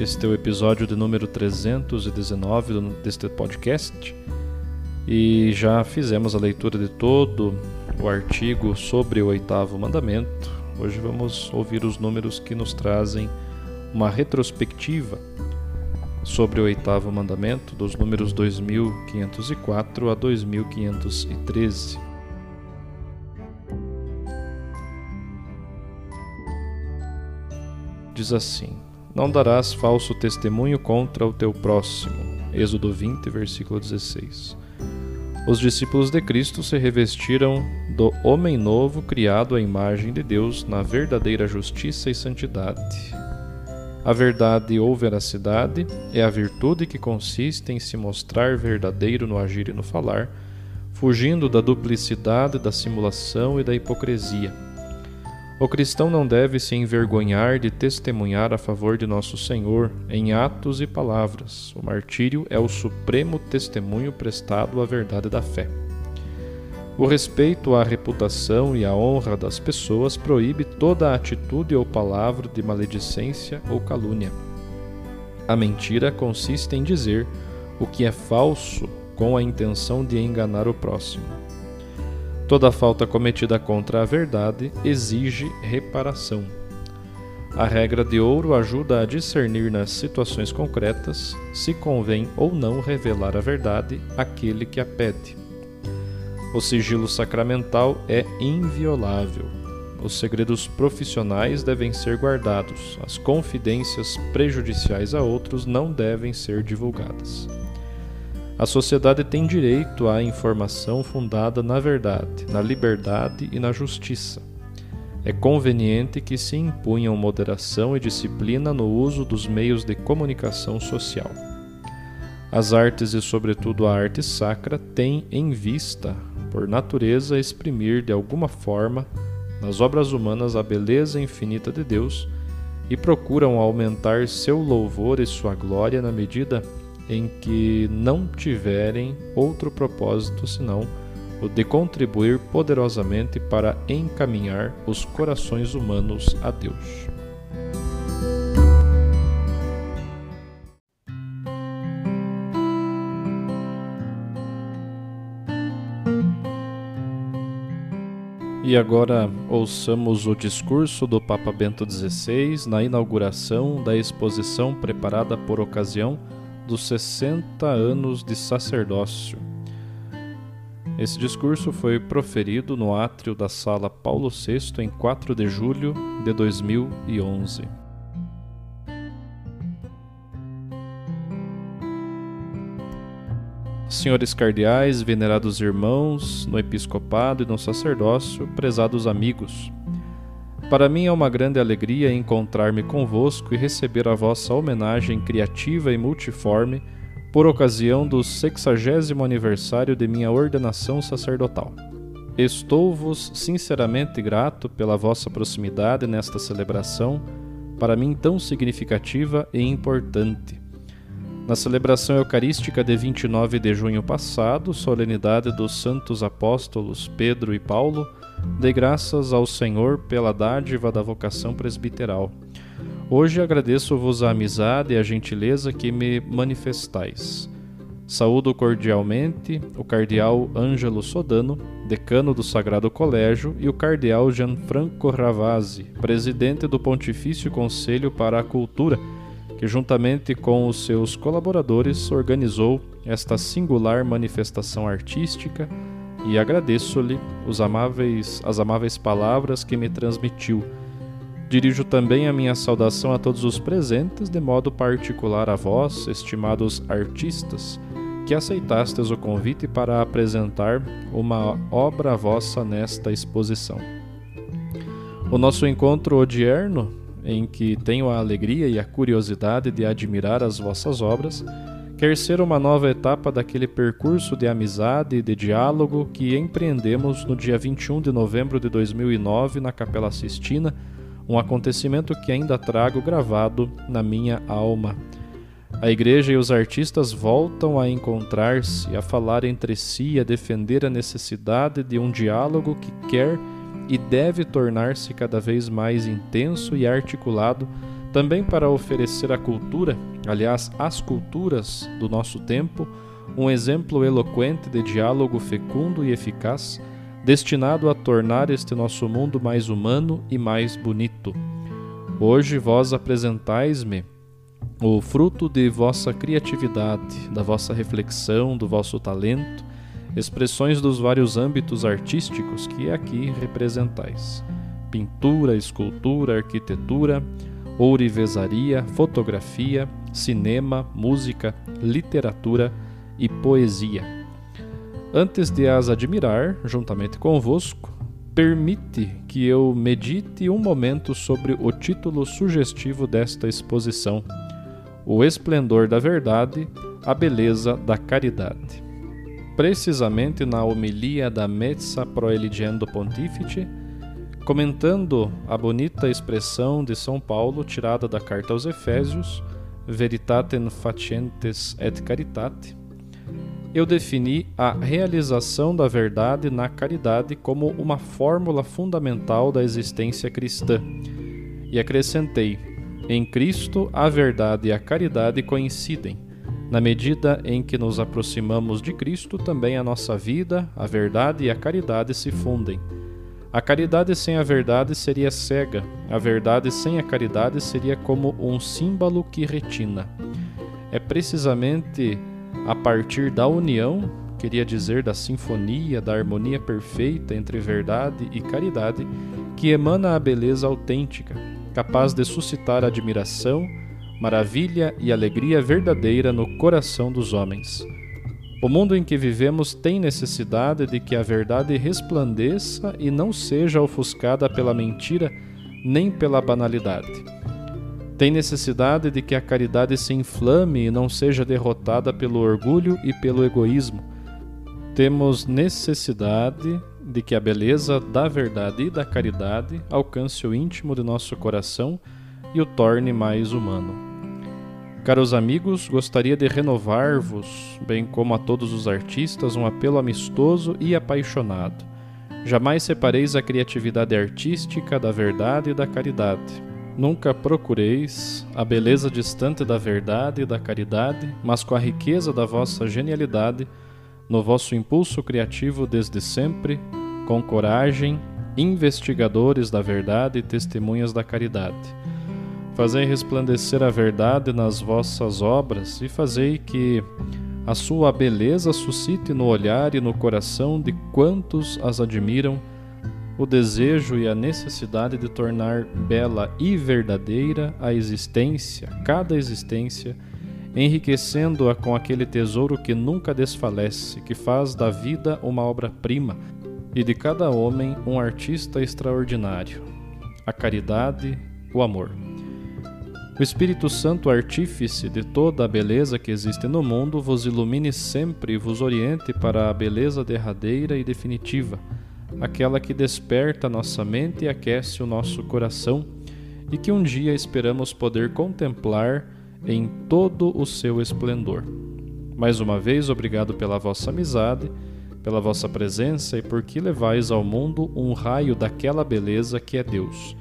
Este é o episódio de número 319 deste podcast e já fizemos a leitura de todo o artigo sobre o oitavo mandamento. Hoje vamos ouvir os números que nos trazem uma retrospectiva sobre o oitavo mandamento, dos números 2504 a 2513. Diz assim: não darás falso testemunho contra o teu próximo. Êxodo 20, versículo 16. Os discípulos de Cristo se revestiram do homem novo criado à imagem de Deus na verdadeira justiça e santidade. A verdade ou veracidade é a virtude que consiste em se mostrar verdadeiro no agir e no falar, fugindo da duplicidade, da simulação e da hipocrisia o cristão não deve se envergonhar de testemunhar a favor de nosso Senhor em atos e palavras. O martírio é o supremo testemunho prestado à verdade da fé. O respeito à reputação e à honra das pessoas proíbe toda atitude ou palavra de maledicência ou calúnia. A mentira consiste em dizer o que é falso com a intenção de enganar o próximo. Toda falta cometida contra a verdade exige reparação. A regra de ouro ajuda a discernir nas situações concretas se convém ou não revelar a verdade àquele que a pede. O sigilo sacramental é inviolável. Os segredos profissionais devem ser guardados, as confidências prejudiciais a outros não devem ser divulgadas. A sociedade tem direito à informação fundada na verdade, na liberdade e na justiça. É conveniente que se impunham moderação e disciplina no uso dos meios de comunicação social. As artes e, sobretudo, a arte sacra têm em vista, por natureza, exprimir de alguma forma nas obras humanas a beleza infinita de Deus e procuram aumentar seu louvor e sua glória na medida em que não tiverem outro propósito senão o de contribuir poderosamente para encaminhar os corações humanos a Deus. E agora ouçamos o discurso do Papa Bento XVI na inauguração da exposição preparada por ocasião dos 60 anos de sacerdócio. Esse discurso foi proferido no átrio da Sala Paulo VI em 4 de julho de 2011. Senhores cardeais, venerados irmãos, no episcopado e no sacerdócio, prezados amigos, para mim é uma grande alegria encontrar-me convosco e receber a vossa homenagem criativa e multiforme por ocasião do sexagésimo aniversário de minha ordenação sacerdotal. Estou-vos sinceramente grato pela vossa proximidade nesta celebração, para mim tão significativa e importante. Na celebração eucarística de 29 de junho passado, solenidade dos santos apóstolos Pedro e Paulo, Dê graças ao Senhor pela dádiva da vocação presbiteral. Hoje agradeço-vos a amizade e a gentileza que me manifestais. Saúdo cordialmente o cardeal Ângelo Sodano, decano do Sagrado Colégio, e o cardeal Gianfranco Ravazzi, presidente do Pontifício Conselho para a Cultura, que, juntamente com os seus colaboradores, organizou esta singular manifestação artística e agradeço-lhe os amáveis, as amáveis palavras que me transmitiu. Dirijo também a minha saudação a todos os presentes, de modo particular a vós, estimados artistas, que aceitastes o convite para apresentar uma obra vossa nesta exposição. O nosso encontro odierno em que tenho a alegria e a curiosidade de admirar as vossas obras, quer ser uma nova etapa daquele percurso de amizade e de diálogo que empreendemos no dia 21 de novembro de 2009 na Capela Sistina, um acontecimento que ainda trago gravado na minha alma. A igreja e os artistas voltam a encontrar-se, a falar entre si, a defender a necessidade de um diálogo que quer e deve tornar-se cada vez mais intenso e articulado também para oferecer à cultura, aliás, às culturas do nosso tempo, um exemplo eloquente de diálogo fecundo e eficaz, destinado a tornar este nosso mundo mais humano e mais bonito. Hoje vós apresentais-me o fruto de vossa criatividade, da vossa reflexão, do vosso talento, expressões dos vários âmbitos artísticos que aqui representais: pintura, escultura, arquitetura, ourivesaria, fotografia, cinema, música, literatura e poesia. Antes de as admirar, juntamente convosco, permite que eu medite um momento sobre o título sugestivo desta exposição: O esplendor da verdade, a beleza da caridade precisamente na homilia da Mezza Proeligendo Pontifice, comentando a bonita expressão de São Paulo tirada da carta aos Efésios, Veritatem facientes et caritate, eu defini a realização da verdade na caridade como uma fórmula fundamental da existência cristã e acrescentei: em Cristo a verdade e a caridade coincidem na medida em que nos aproximamos de Cristo, também a nossa vida, a verdade e a caridade se fundem. A caridade sem a verdade seria cega, a verdade sem a caridade seria como um símbolo que retina. É precisamente a partir da união, queria dizer da sinfonia, da harmonia perfeita entre verdade e caridade, que emana a beleza autêntica, capaz de suscitar admiração maravilha e alegria verdadeira no coração dos homens. O mundo em que vivemos tem necessidade de que a verdade resplandeça e não seja ofuscada pela mentira nem pela banalidade. Tem necessidade de que a caridade se inflame e não seja derrotada pelo orgulho e pelo egoísmo. Temos necessidade de que a beleza da verdade e da caridade alcance o íntimo de nosso coração e o torne mais humano. Caros amigos, gostaria de renovar-vos, bem como a todos os artistas, um apelo amistoso e apaixonado. Jamais separeis a criatividade artística da verdade e da caridade. Nunca procureis a beleza distante da verdade e da caridade, mas com a riqueza da vossa genialidade, no vosso impulso criativo desde sempre, com coragem, investigadores da verdade e testemunhas da caridade Fazei resplandecer a verdade nas vossas obras e fazei que a sua beleza suscite no olhar e no coração de quantos as admiram o desejo e a necessidade de tornar bela e verdadeira a existência, cada existência, enriquecendo-a com aquele tesouro que nunca desfalece, que faz da vida uma obra-prima e de cada homem um artista extraordinário. A caridade, o amor. O Espírito Santo, artífice de toda a beleza que existe no mundo, vos ilumine sempre e vos oriente para a beleza derradeira e definitiva, aquela que desperta nossa mente e aquece o nosso coração, e que um dia esperamos poder contemplar em todo o seu esplendor. Mais uma vez, obrigado pela vossa amizade, pela vossa presença e por que levais ao mundo um raio daquela beleza que é Deus.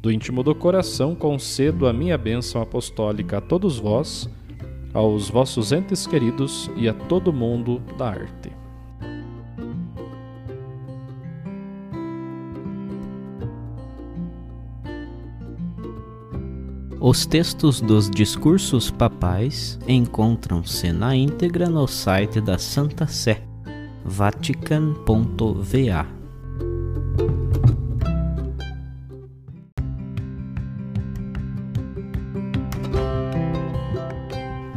Do íntimo do coração concedo a minha bênção apostólica a todos vós, aos vossos entes queridos e a todo mundo da arte. Os textos dos discursos papais encontram-se na íntegra no site da Santa Sé, vatican.va.